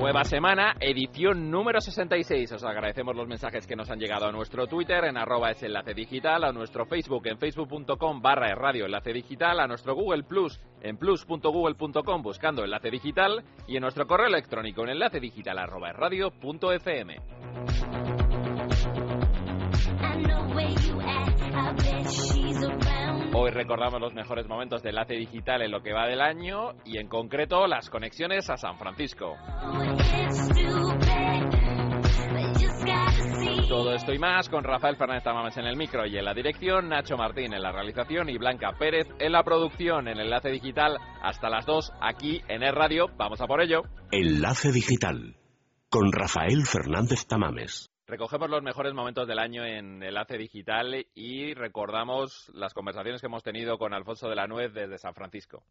Nueva semana, edición número 66. Os agradecemos los mensajes que nos han llegado a nuestro Twitter en arroba es enlace digital, a nuestro Facebook en facebook.com barra radio enlace digital, a nuestro Google Plus en plus.google.com buscando enlace digital y en nuestro correo electrónico en enlace digital arroba radio.fm. Hoy recordamos los mejores momentos de enlace digital en lo que va del año y en concreto las conexiones a San Francisco. Todo esto y más con Rafael Fernández Tamames en el micro y en la dirección, Nacho Martín en la realización y Blanca Pérez en la producción en Enlace Digital hasta las 2 aquí en el radio. Vamos a por ello. Enlace Digital con Rafael Fernández Tamames. Recogemos los mejores momentos del año en Enlace Digital y recordamos las conversaciones que hemos tenido con Alfonso de la Nuez desde San Francisco.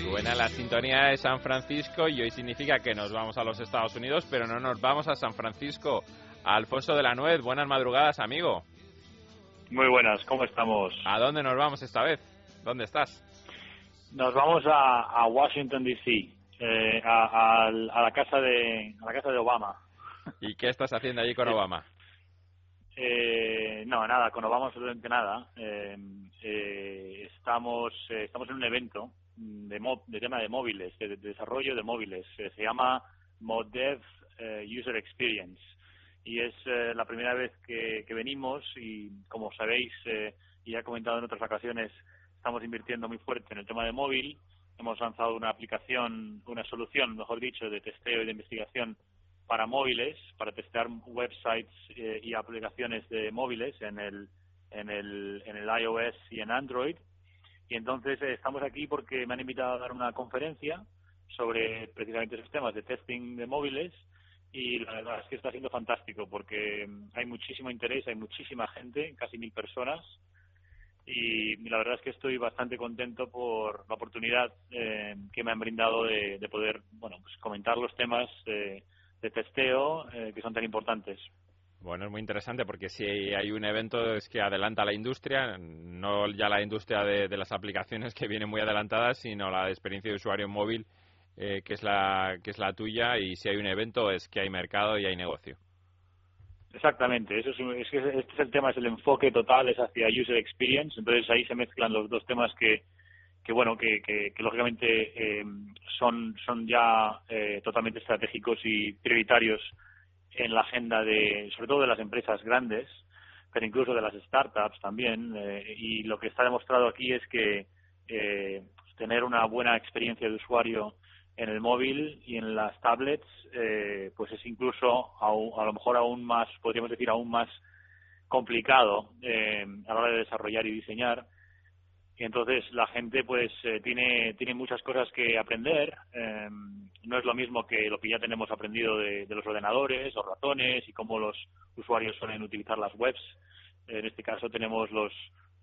Suena la sintonía de San Francisco y hoy significa que nos vamos a los Estados Unidos, pero no nos vamos a San Francisco. Alfonso de la Nuez, buenas madrugadas, amigo. Muy buenas, ¿cómo estamos? ¿A dónde nos vamos esta vez? ¿Dónde estás? Nos vamos a, Washington D.C., eh, a, la casa de a la casa de Obama. ¿Y qué estás haciendo allí con Obama? Eh, no, nada, con Obama absolutamente nada. Eh, estamos estamos en un evento de, de tema de móviles, de, desarrollo de móviles. se llama ModDev User Experience y es eh, la primera vez que, venimos y como sabéis eh, y ya he comentado en otras ocasiones estamos invirtiendo muy fuerte en el tema de móvil. Hemos lanzado una aplicación una solución mejor dicho de testeo y de investigación para móviles para testear websites eh, y aplicaciones de móviles en el en el en el iOS y en Android. Y entonces estamos aquí porque me han invitado a dar una conferencia sobre precisamente esos temas de testing de móviles y la verdad es que está siendo fantástico porque mm, hay muchísimo interés, hay muchísima gente, casi mil personas y la verdad es que estoy bastante contento por la oportunidad eh, que me han brindado de, poder bueno pues comentar los temas de, testeo eh, que son tan importantes. Bueno, es muy interesante porque si hay un evento es que adelanta la industria, no ya la industria de, de las aplicaciones que vienen muy adelantadas, sino la experiencia de usuario móvil eh, que es la que es la tuya y si hay un evento es que hay mercado y hay negocio. Exactamente, eso es, que este es el tema, es el enfoque total, es hacia user experience, entonces ahí se mezclan los dos temas que, que bueno, que, que, lógicamente eh, son, son ya eh, totalmente estratégicos y prioritarios en la agenda de, sobre todo de las empresas grandes, pero incluso de las startups también, y lo que está demostrado aquí es que tener una buena experiencia de usuario en el móvil y en las tablets, eh, pues es incluso a, lo mejor aún más, podríamos decir, aún más complicado eh, a la hora de desarrollar y diseñar. Y entonces la gente pues eh, tiene, tiene muchas cosas que aprender. no es lo mismo que lo que ya tenemos aprendido de, los ordenadores, los ratones y cómo los usuarios suelen utilizar las webs. En este caso tenemos los,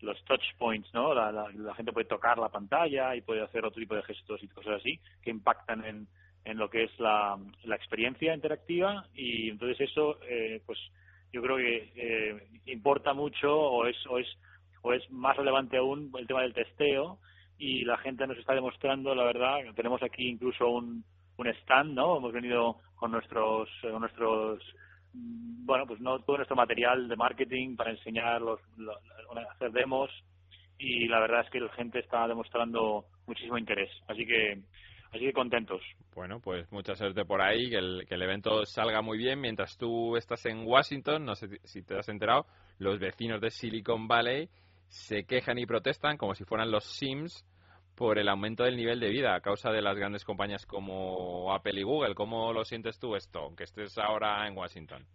los touch points, ¿no? La, la, gente puede tocar la pantalla y puede hacer otro tipo de gestos y cosas así que impactan en, en lo que es la, la experiencia interactiva y entonces eso, eh, pues yo creo que eh, importa mucho o es, o es o es más relevante aún el tema del testeo y la gente nos está demostrando, la verdad, tenemos aquí incluso un, un stand, ¿no? Hemos venido con nuestros, con nuestros bueno, pues no todo nuestro material de marketing para enseñar, los, hacer demos y la verdad es que la gente está demostrando muchísimo interés. Así que así que contentos. Bueno, pues mucha suerte por ahí, que el, que el evento salga muy bien. Mientras tú estás en Washington, no sé si te has enterado, los vecinos de Silicon Valley se quejan y protestan como si fueran los Sims por el aumento del nivel de vida a causa de las grandes compañías como Apple y Google. ¿Cómo lo sientes tú esto, aunque estés ahora en Washington?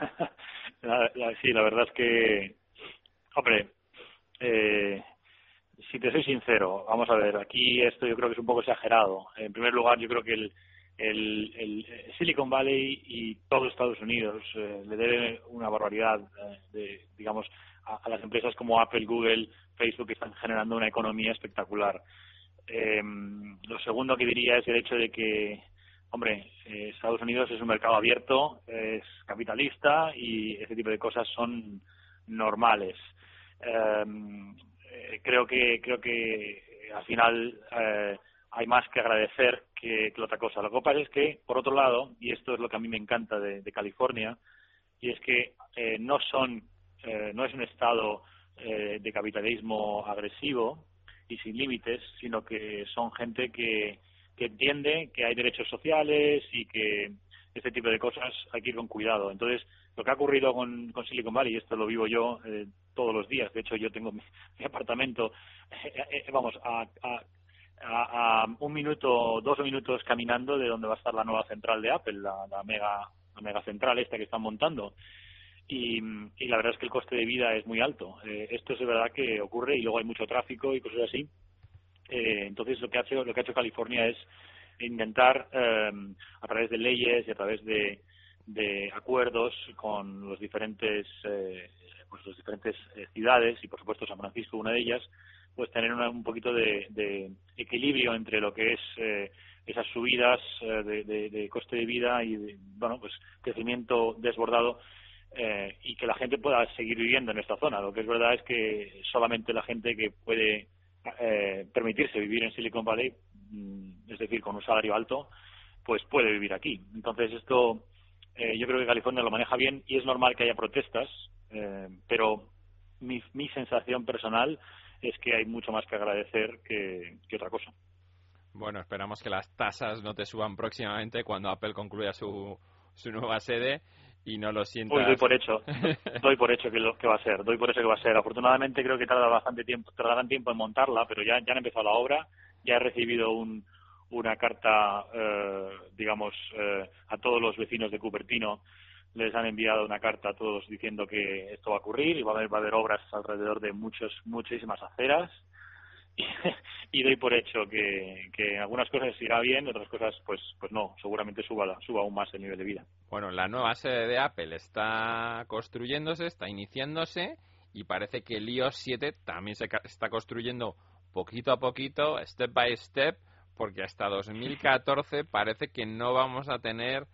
sí, la verdad es que, hombre, eh, si te soy sincero, vamos a ver, aquí esto yo creo que es un poco exagerado. En primer lugar, yo creo que el, el, el Silicon Valley y todo Estados Unidos eh, le debe una barbaridad eh, de, digamos, a, las empresas como Apple, Google, Facebook que están generando una economía espectacular. Eh, lo segundo que diría es el hecho de que, hombre, eh, Estados Unidos es un mercado abierto, es capitalista y ese tipo de cosas son normales. Em, eh, creo que creo que al final eh, hay más que agradecer que, que, otra cosa. Lo que pasa es que, por otro lado, y esto es lo que a mí me encanta de, de California, y es que eh, no son, eh, no es un estado eh, de capitalismo agresivo y sin límites, sino que son gente que, que entiende que hay derechos sociales y que este tipo de cosas hay que ir con cuidado. Entonces, lo que ha ocurrido con, con Silicon Valley, y esto lo vivo yo eh, todos los días, de hecho yo tengo mi, apartamento, eh, eh, vamos, a, a, a, un minuto, dos minutos caminando de donde va a estar la nueva central de Apple, la, la mega la mega central esta que están montando. Y, y, la verdad es que el coste de vida es muy alto. Eh, esto es de verdad que ocurre y luego hay mucho tráfico y cosas así. Eh, entonces lo que ha hecho lo que ha hecho California es intentar eh, a través de leyes y a través de, de acuerdos con los diferentes eh, pues las diferentes eh, ciudades y por supuesto San Francisco una de ellas pues tener una, un poquito de, equilibrio entre lo que es esas subidas de, de, de, coste de vida y de, bueno pues crecimiento desbordado eh, y que la gente pueda seguir viviendo en esta zona. Lo que es verdad es que solamente la gente que puede eh, permitirse vivir en Silicon Valley mm, es decir con un salario alto pues puede vivir aquí. Entonces esto eh, yo creo que California lo maneja bien y es normal que haya protestas, eh, pero mi, mi sensación personal es que hay mucho más que agradecer que, que otra cosa. Bueno, esperamos que las tasas no te suban próximamente cuando Apple concluya su, su nueva sede y no lo sientas. Uy, doy por hecho, doy por hecho que, lo, que va a ser, doy por hecho que va a ser. Afortunadamente creo que tarda bastante tiempo, tardarán tiempo en montarla, pero ya, ya han empezado la obra, ya he recibido un, una carta, eh, digamos, eh, a todos los vecinos de Cupertino. Les han enviado una carta a todos diciendo que esto va a ocurrir y va a haber, va a haber obras alrededor de muchos, muchísimas aceras. Y, y doy por hecho que, que en algunas cosas irá bien, otras cosas, pues, pues no, seguramente suba, suba aún más el nivel de vida. Bueno, la nueva sede de Apple está construyéndose, está iniciándose y parece que el iOS 7 también se está construyendo poquito a poquito, step by step, porque hasta 2014 parece que no vamos a tener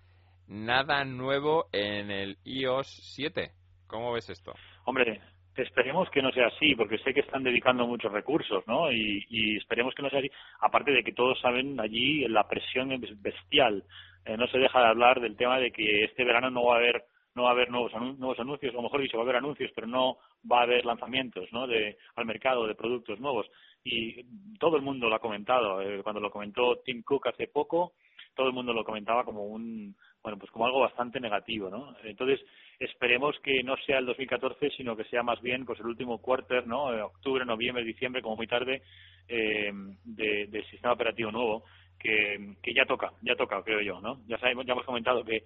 nada nuevo en el iOS 7. ¿Cómo ves esto? Hombre, esperemos que no sea así, porque sé que están dedicando muchos recursos, ¿no? Y, esperemos que no sea así. Aparte de que todos saben allí la presión es bestial. Eh, no se deja de hablar del tema de que este verano no va a haber no va a haber nuevos, nuevos anuncios, o mejor dicho, va a haber anuncios, pero no va a haber lanzamientos ¿no? de, al mercado de productos nuevos y todo el mundo lo ha comentado. Eh, cuando lo comentó Tim Cook hace poco, todo el mundo lo comentaba como un bueno pues como algo bastante negativo no entonces esperemos que no sea el 2014 sino que sea más bien pues el último quarter no eh, octubre noviembre diciembre como muy tarde eh, de, del sistema operativo nuevo que, que ya toca ya toca creo yo no ya sabemos ya hemos comentado que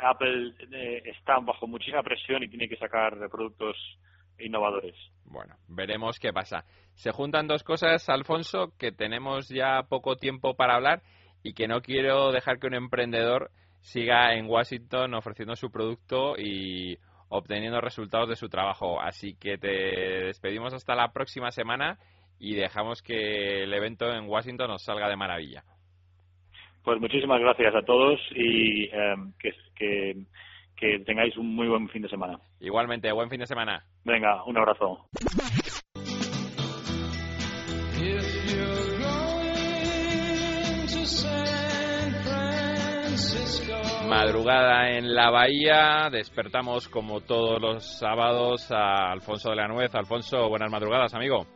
Apple eh, está bajo muchísima presión y tiene que sacar productos innovadores. Bueno, veremos qué pasa. Se juntan dos cosas, Alfonso, que tenemos ya poco tiempo para hablar y que no quiero dejar que un emprendedor siga en Washington ofreciendo su producto y obteniendo resultados de su trabajo. Así que te despedimos hasta la próxima semana y dejamos que el evento en Washington nos salga de maravilla. Pues muchísimas gracias a todos y eh, que, que que tengáis un muy buen fin de semana. Igualmente, buen fin de semana. Venga, un abrazo. Madrugada en la bahía, despertamos como todos los sábados a Alfonso de la Nuez. Alfonso, buenas madrugadas, amigo.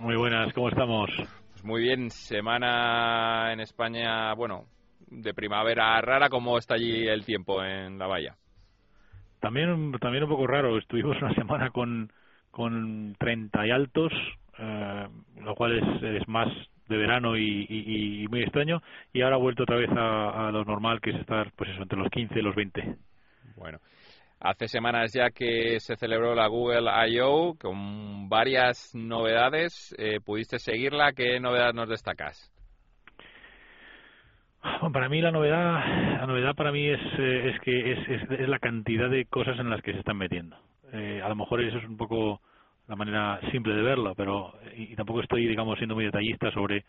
Muy buenas, ¿cómo estamos? Pues muy bien, semana en España, bueno, de primavera rara, ¿cómo está allí el tiempo en la bahía? También, también un poco raro. Estuvimos una semana con, con 30 y altos, eh, lo cual es, es más de verano y, y, y, muy extraño. Y ahora ha vuelto otra vez a, a, lo normal, que es estar pues eso, entre los 15 y los 20. Bueno. Hace semanas ya que se celebró la Google I.O. con varias novedades. Eh, ¿Pudiste seguirla? ¿Qué novedad nos destacas? Para mí la novedad, la novedad para mí es, eh, es que es, es, la cantidad de cosas en las que se están metiendo. Eh, a lo mejor eso es un poco la manera simple de verlo, pero y, tampoco estoy, digamos, siendo muy detallista sobre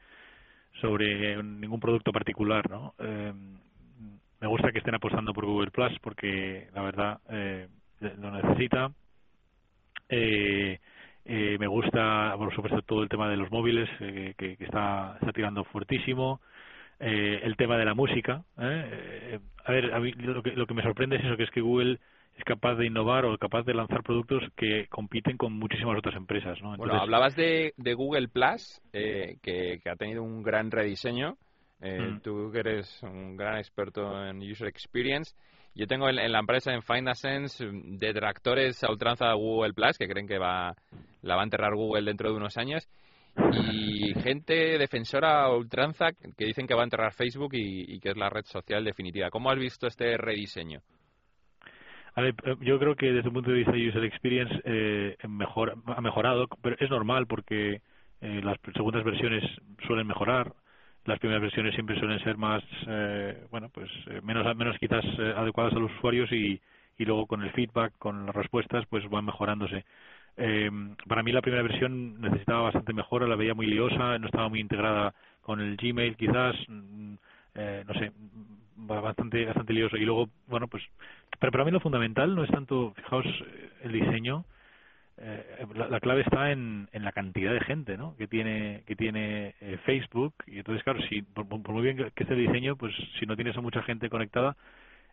sobre ningún producto particular, ¿no? Eh, me gusta que estén apostando por Google Plus porque la verdad eh, lo necesita. Eh, eh, me gusta, por supuesto, todo el tema de los móviles eh, que, que, está, está tirando fuertísimo. Eh, el tema de la música. ¿eh? a ver, a mí lo que, lo que me sorprende es eso, que es que Google es capaz de innovar o capaz de lanzar productos que compiten con muchísimas otras empresas. ¿no? Entonces, bueno, hablabas de, de Google Plus, eh, que, que, ha tenido un gran rediseño. Eh, mm. Tú que eres un gran experto en User Experience. Yo tengo en, en la empresa, en FindaSense, detractores a ultranza de Google Plus, que creen que va, la va a enterrar Google dentro de unos años. Y gente defensora a ultranza que dicen que va a enterrar Facebook y, y que es la red social definitiva. ¿Cómo has visto este rediseño? A ver, yo creo que desde el punto de vista de user experience eh, mejor, ha mejorado, pero es normal porque eh, las segundas versiones suelen mejorar, las primeras versiones siempre suelen ser más, eh, bueno, pues eh, menos menos quizás eh, adecuadas a los usuarios y, y luego con el feedback, con las respuestas, pues van mejorándose. Eh, para mí la primera versión necesitaba bastante mejora, la veía muy liosa, no estaba muy integrada con el Gmail quizás, mm, eh, no sé, bastante bastante lioso. Y luego bueno pues pero para mí lo fundamental no es tanto fijaos el diseño eh, la, la, clave está en, en la cantidad de gente ¿no? que tiene que tiene eh, Facebook. Y entonces claro si por, por, muy bien que esté el diseño pues si no tienes a mucha gente conectada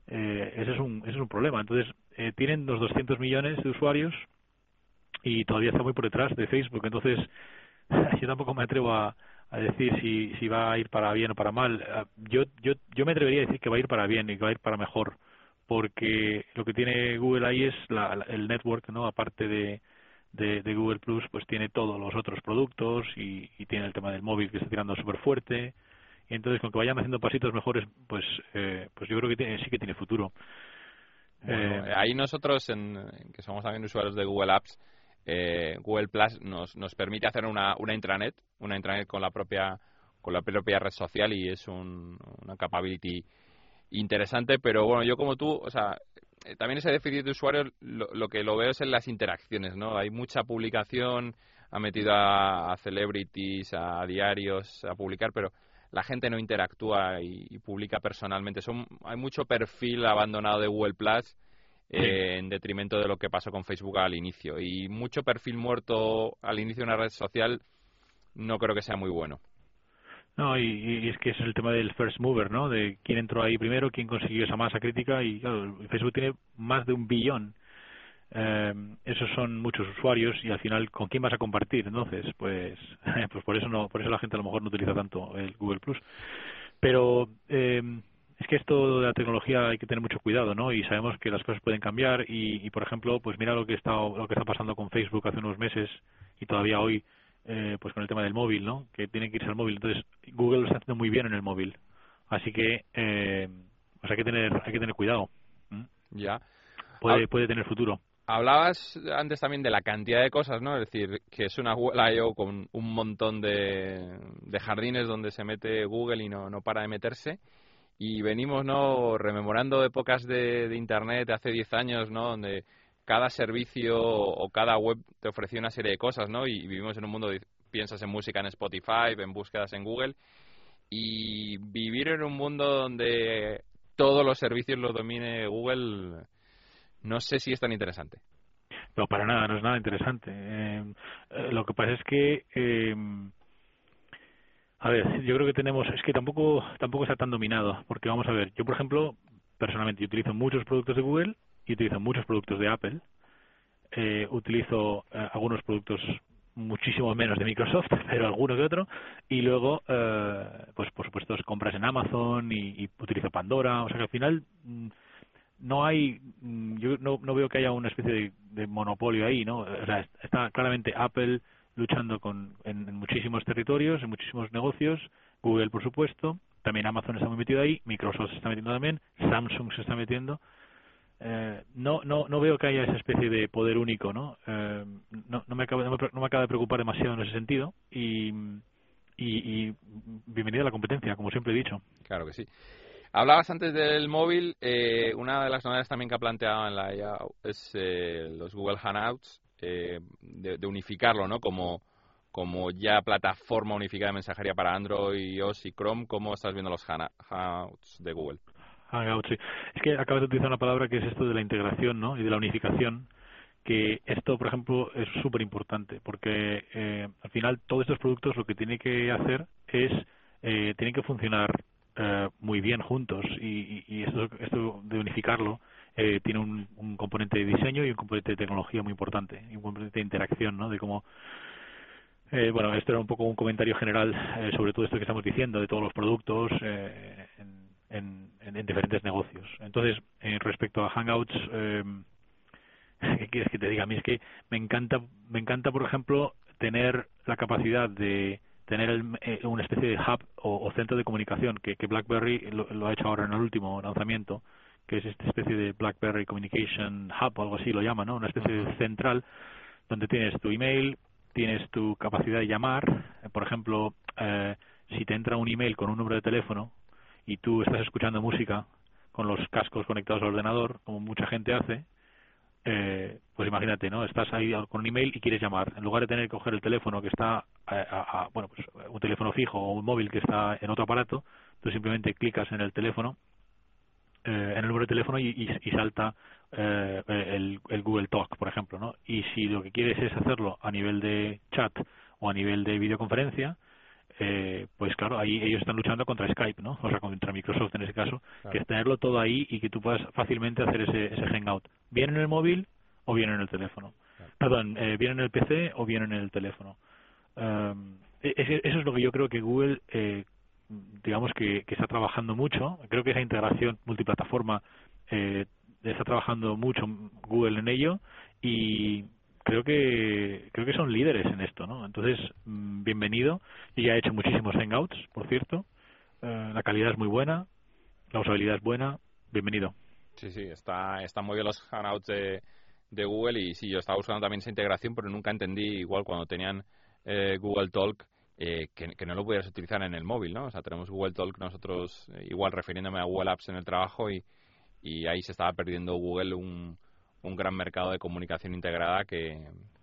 eh, ese es un ese es un problema. Entonces eh, tienen los 200 millones de usuarios y todavía está muy por detrás de Facebook. Entonces yo tampoco me atrevo a, a decir si, si va a ir para bien o para mal. Yo, yo, yo me atrevería a decir que va a ir para bien y que va a ir para mejor, porque lo que tiene Google ahí es la, el network, ¿no? Aparte de, de, de, Google Plus, pues tiene todos los otros productos y, y tiene el tema del móvil que está tirando súper fuerte. Y entonces, con que vayan haciendo pasitos mejores, pues, eh, pues yo creo que tiene, sí que tiene futuro. Bueno, eh, ahí nosotros, en, que somos también usuarios de Google Apps, eh, Google Plus nos, nos permite hacer una, una intranet, una intranet con la propia con la propia red social y es un, una capability interesante, pero bueno, yo como tú, o sea, eh, también ese déficit de usuarios lo, lo, que lo veo es en las interacciones, ¿no? Hay mucha publicación, ha metido a, celebrities, a diarios a publicar, pero la gente no interactúa y, y publica personalmente. Son, hay mucho perfil abandonado de Google Plus eh, en detrimento de lo que pasó con Facebook al inicio. Y mucho perfil muerto al inicio de una red social no creo que sea muy bueno. No, y, y, es que es el tema del first mover, ¿no? De quién entró ahí primero, quién consiguió esa masa crítica y claro, Facebook tiene más de un billón. Eh, esos son muchos usuarios y al final con quién vas a compartir. Entonces, pues, pues por eso no, por eso la gente a lo mejor no utiliza tanto el Google Plus. Pero eh, es que esto de la tecnología hay que tener mucho cuidado, ¿no? Y sabemos que las cosas pueden cambiar y, y por ejemplo, pues mira lo que está lo que está pasando con Facebook hace unos meses y todavía hoy, eh, pues con el tema del móvil, ¿no? Que tienen que irse al móvil. Entonces Google lo está haciendo muy bien en el móvil, así que eh, pues hay que tener hay que tener cuidado. ¿Mm? Ya. Puede puede tener futuro. Hablabas antes también de la cantidad de cosas, ¿no? Es decir, que es una Google I.O. con un montón de, de jardines donde se mete Google y no, no para de meterse y venimos no rememorando épocas de, internet de hace 10 años no donde cada servicio o cada web te ofrecía una serie de cosas no y vivimos en un mundo piensas en música en Spotify en búsquedas en Google y vivir en un mundo donde todos los servicios los domine Google no sé si es tan interesante. No para nada no es nada interesante. Eh, lo que pasa es que eh, a ver, yo creo que tenemos, es que tampoco tampoco está tan dominado, porque vamos a ver, yo por ejemplo, personalmente yo utilizo muchos productos de Google y utilizo muchos productos de Apple, eh, utilizo eh, algunos productos muchísimo menos de Microsoft, pero alguno que otro, y luego, eh, pues por supuesto, compras en Amazon y, y utilizo Pandora, o sea que al final mm, no hay, mm, yo no, no veo que haya una especie de, de monopolio ahí, ¿no? O sea, está claramente Apple luchando con, en, muchísimos territorios, en muchísimos negocios, Google por supuesto, también Amazon está muy metido ahí, Microsoft se está metiendo también, Samsung se está metiendo, eh, no, no, no veo que haya esa especie de poder único, ¿no? Eh, no, no, me acaba, no, me, acaba de preocupar demasiado en ese sentido y, y, y bienvenida a la competencia, como siempre he dicho. Claro que sí. Hablabas antes del móvil, eh, una de las novedades también que ha planteado en la IA es eh, los Google Hangouts, eh, de, unificarlo, ¿no? Como, como ya plataforma unificada de mensajería para Android, iOS y Chrome, ¿cómo estás viendo los Hangouts de Google? Hangouts, sí. Es que acabas de utilizar una palabra que es esto de la integración, ¿no? Y de la unificación que esto, por ejemplo, es súper importante, porque eh, al final todos estos productos lo que tiene que hacer es, eh, tienen que funcionar eh, muy bien juntos y, y esto, esto, de unificarlo eh, tiene un, un, componente de diseño y un componente de tecnología muy importante y un componente de interacción, ¿no? De cómo eh, bueno, esto era un poco un comentario general eh, sobre todo esto que estamos diciendo de todos los productos eh, en, en, en, diferentes negocios. Entonces, eh, respecto a Hangouts, eh, ¿qué quieres que te diga? A mí es que me encanta, me encanta, por ejemplo, tener la capacidad de tener el, eh, una especie de hub o, o, centro de comunicación que, que BlackBerry lo, ha hecho ahora en el último lanzamiento, que es esta especie de BlackBerry Communication Hub o algo así lo llama, ¿no? Una especie de central donde tienes tu email, tienes tu capacidad de llamar, por ejemplo, eh, si te entra un email con un número de teléfono y tú estás escuchando música con los cascos conectados al ordenador, como mucha gente hace, eh, pues imagínate, ¿no? Estás ahí con un email y quieres llamar. En lugar de tener que coger el teléfono que está, a, a, bueno, pues un teléfono fijo o un móvil que está en otro aparato, tú simplemente clicas en el teléfono, eh, en el número de teléfono y, y, y salta eh, el, el, Google Talk, por ejemplo, ¿no? Y si lo que quieres es hacerlo a nivel de chat o a nivel de videoconferencia, eh, pues claro, ahí ellos están luchando contra Skype, ¿no? O sea, contra Microsoft en ese caso, claro. que es tenerlo todo ahí y que tú puedas fácilmente hacer ese, ese hangout, bien en el móvil o bien en el teléfono. Claro. Perdón, eh, bien en el PC o bien en el teléfono. Um, eso es lo que yo creo que Google, eh, digamos que, que está trabajando mucho. Creo que esa integración multiplataforma eh, está trabajando mucho Google en ello y creo que creo que son líderes en esto, ¿no? Entonces, mm, bienvenido. Yo ya he hecho muchísimos hangouts, por cierto. Eh, la calidad es muy buena, la usabilidad es buena. Bienvenido. Sí, sí, está, está muy bien los hangouts de, de Google y sí, yo estaba buscando también esa integración, pero nunca entendí igual cuando tenían eh, Google Talk eh, que, que, no lo pudieras utilizar en el móvil, ¿no? O sea, tenemos Google Talk nosotros, eh, igual refiriéndome a Google Apps en el trabajo y, y ahí se estaba perdiendo Google un, un gran mercado de comunicación integrada que,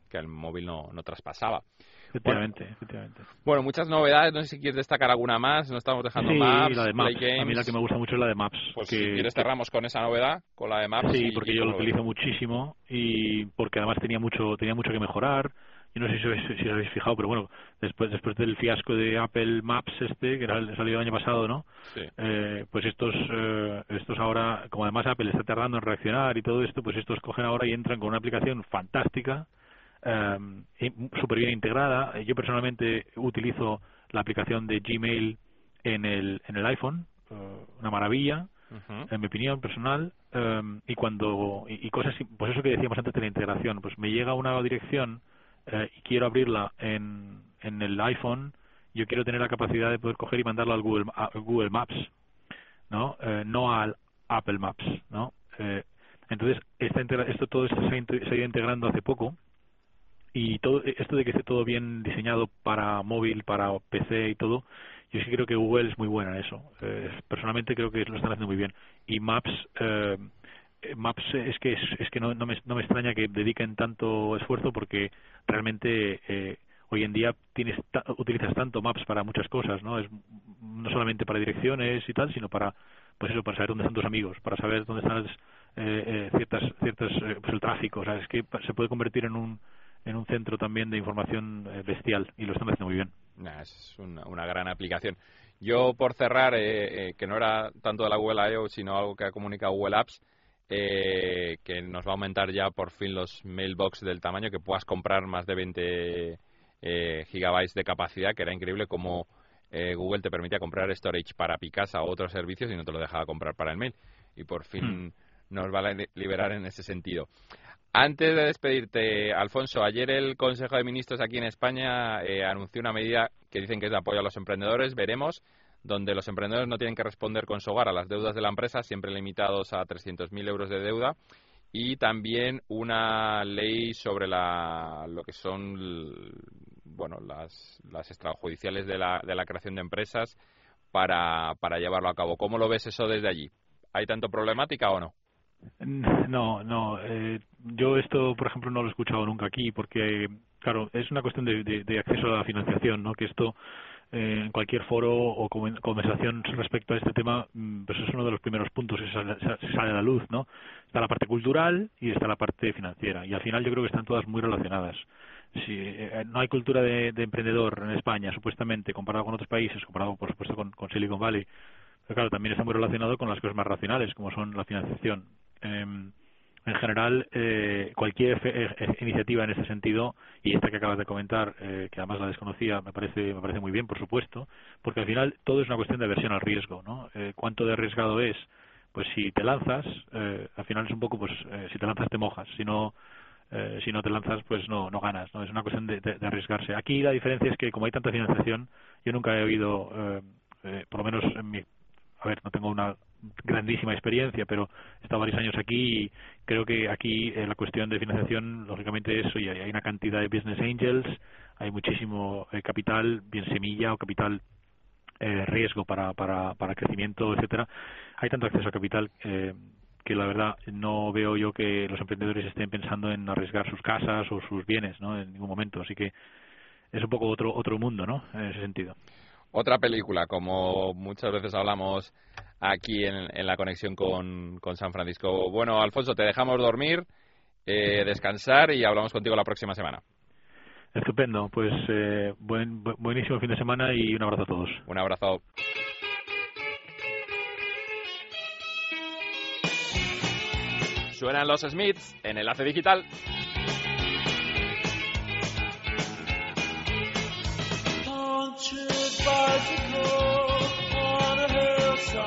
que el móvil no, no traspasaba. Efectivamente, bueno, efectivamente. Bueno, muchas novedades. No sé si quieres destacar alguna más. No estamos dejando sí, Maps, la de Maps. A mí la que me gusta mucho es la de Maps. Pues que, si quieres cerramos con esa novedad, con la de Maps. Sí, porque yo lo utilizo muchísimo y porque además tenía mucho tenía mucho que mejorar. Yo no sé si, os, si os habéis fijado, pero bueno, después después del fiasco de Apple Maps este, que era el, salió el año pasado, ¿no? Sí. Eh, pues estos eh, estos ahora, como además Apple está tardando en reaccionar y todo esto, pues estos cogen ahora y entran con una aplicación fantástica, eh, súper bien integrada. Yo personalmente utilizo la aplicación de Gmail en el, en el iPhone, uh, una maravilla, Uh -huh. en mi opinión personal. Um, y cuando y, y, cosas, pues eso que decíamos antes de la integración, pues me llega una dirección eh, y quiero abrirla en, en el iPhone, yo quiero tener la capacidad de poder coger y mandarla al Google, a Google Maps, ¿no? Eh, no al Apple Maps, ¿no? Eh, entonces, esto todo esto se ha, ido integrando hace poco y todo esto de que esté todo bien diseñado para móvil, para PC y todo, yo sí creo que Google es muy buena en eso. Eh, personalmente creo que lo están haciendo muy bien. Y Maps, eh, Maps es que es, es que no, no, me, no me extraña que dediquen tanto esfuerzo porque realmente eh, hoy en día tienes utilizas tanto Maps para muchas cosas, ¿no? Es no solamente para direcciones y tal, sino para pues eso, para saber dónde están tus amigos, para saber dónde están las, eh, ciertas ciertas pues el tráfico, o sea, es que se puede convertir en un en un centro también de información eh, bestial y lo están haciendo muy bien. Es una, una, gran aplicación. Yo, por cerrar, eh, eh, que no era tanto de la Google I.O., sino algo que ha comunicado Google Apps, eh, que nos va a aumentar ya por fin los mailbox del tamaño, que puedas comprar más de 20 gigabytes de capacidad, que era increíble como Google te permitía comprar storage para Picasa o otros servicios y no te lo dejaba comprar para el mail. Y por fin hmm. nos va a liberar en ese sentido. Antes de despedirte, Alfonso, ayer el Consejo de Ministros aquí en España eh, anunció una medida que dicen que es de apoyo a los emprendedores. Veremos donde los emprendedores no tienen que responder con su hogar a las deudas de la empresa, siempre limitados a 300.000 euros de deuda, y también una ley sobre la, lo que son bueno, las, las extrajudiciales de la, de la creación de empresas para, para llevarlo a cabo. ¿Cómo lo ves eso desde allí? ¿Hay tanto problemática o no? No, no. Eh, yo esto, por ejemplo, no lo he escuchado nunca aquí porque, claro, es una cuestión de, de, acceso a la financiación, ¿no? Que esto en cualquier foro o conversación respecto a este tema, mm, pues es uno de los primeros puntos que sale, sale a la luz, ¿no? Está la parte cultural y está la parte financiera. Y al final yo creo que están todas muy relacionadas. Si eh, no hay cultura de, emprendedor en España, supuestamente, comparado con otros países, comparado, por supuesto, con, Silicon Valley, pero claro, también está muy relacionado con las cosas más racionales, como son la financiación. Em, en general, eh, cualquier eh, iniciativa en ese sentido, y esta que acabas de comentar, que además la desconocía, me parece, me parece muy bien, por supuesto, porque al final todo es una cuestión de aversión al riesgo, ¿no? ¿Cuánto de arriesgado es? Pues si te lanzas, al final es un poco, pues, si te lanzas te mojas, si no, eh, si no te lanzas pues no no ganas no es una cuestión de, arriesgarse aquí la diferencia es que como hay tanta financiación yo nunca he oído eh, eh, por lo menos en mi a ver no tengo una grandísima experiencia pero he estado varios años aquí y creo que aquí la cuestión de financiación lógicamente es y hay una cantidad de business angels hay muchísimo capital bien semilla o capital riesgo para, para, para crecimiento, etcétera. Hay tanto acceso a capital eh, que la verdad no veo yo que los emprendedores estén pensando en arriesgar sus casas o sus bienes, ¿no? En ningún momento. Así que es un poco otro otro mundo, ¿no? En ese sentido. Otra película, como muchas veces hablamos aquí en, la conexión con, San Francisco. Bueno, Alfonso, te dejamos dormir, eh, descansar y hablamos contigo la próxima semana. Estupendo, pues eh, buen, buenísimo fin de semana y un abrazo a todos. Un abrazo. Suenan los Smiths en Enlace Digital.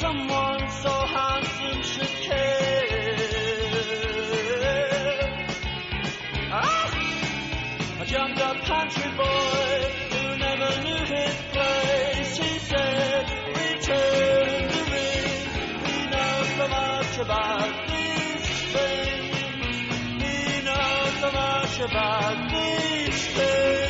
Someone so handsome should care. Ah, jumped up country boy who never knew his place. He said, return to me. He knows so much about these things. He knows so much about these things.